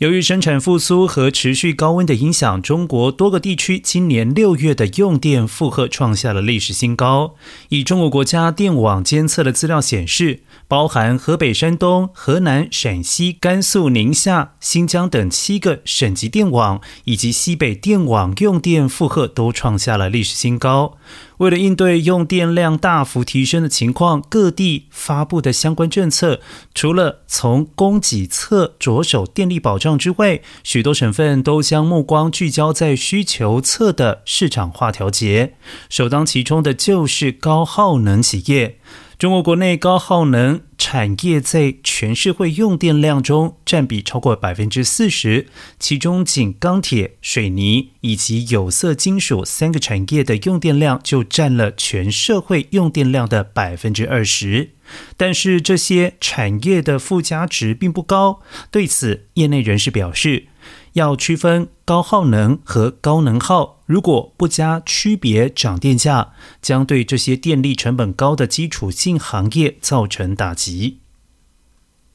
由于生产复苏和持续高温的影响，中国多个地区今年六月的用电负荷创下了历史新高。以中国国家电网监测的资料显示，包含河北、山东、河南、陕西、甘肃、宁夏、新疆等七个省级电网以及西北电网用电负荷都创下了历史新高。为了应对用电量大幅提升的情况，各地发布的相关政策，除了从供给侧着手电力保障之外，许多省份都将目光聚焦在需求侧的市场化调节。首当其冲的就是高耗能企业。中国国内高耗能产业在全社会用电量中占比超过百分之四十，其中仅钢铁、水泥以及有色金属三个产业的用电量就占了全社会用电量的百分之二十。但是这些产业的附加值并不高，对此业内人士表示。要区分高耗能和高能耗，如果不加区别涨电价，将对这些电力成本高的基础性行业造成打击。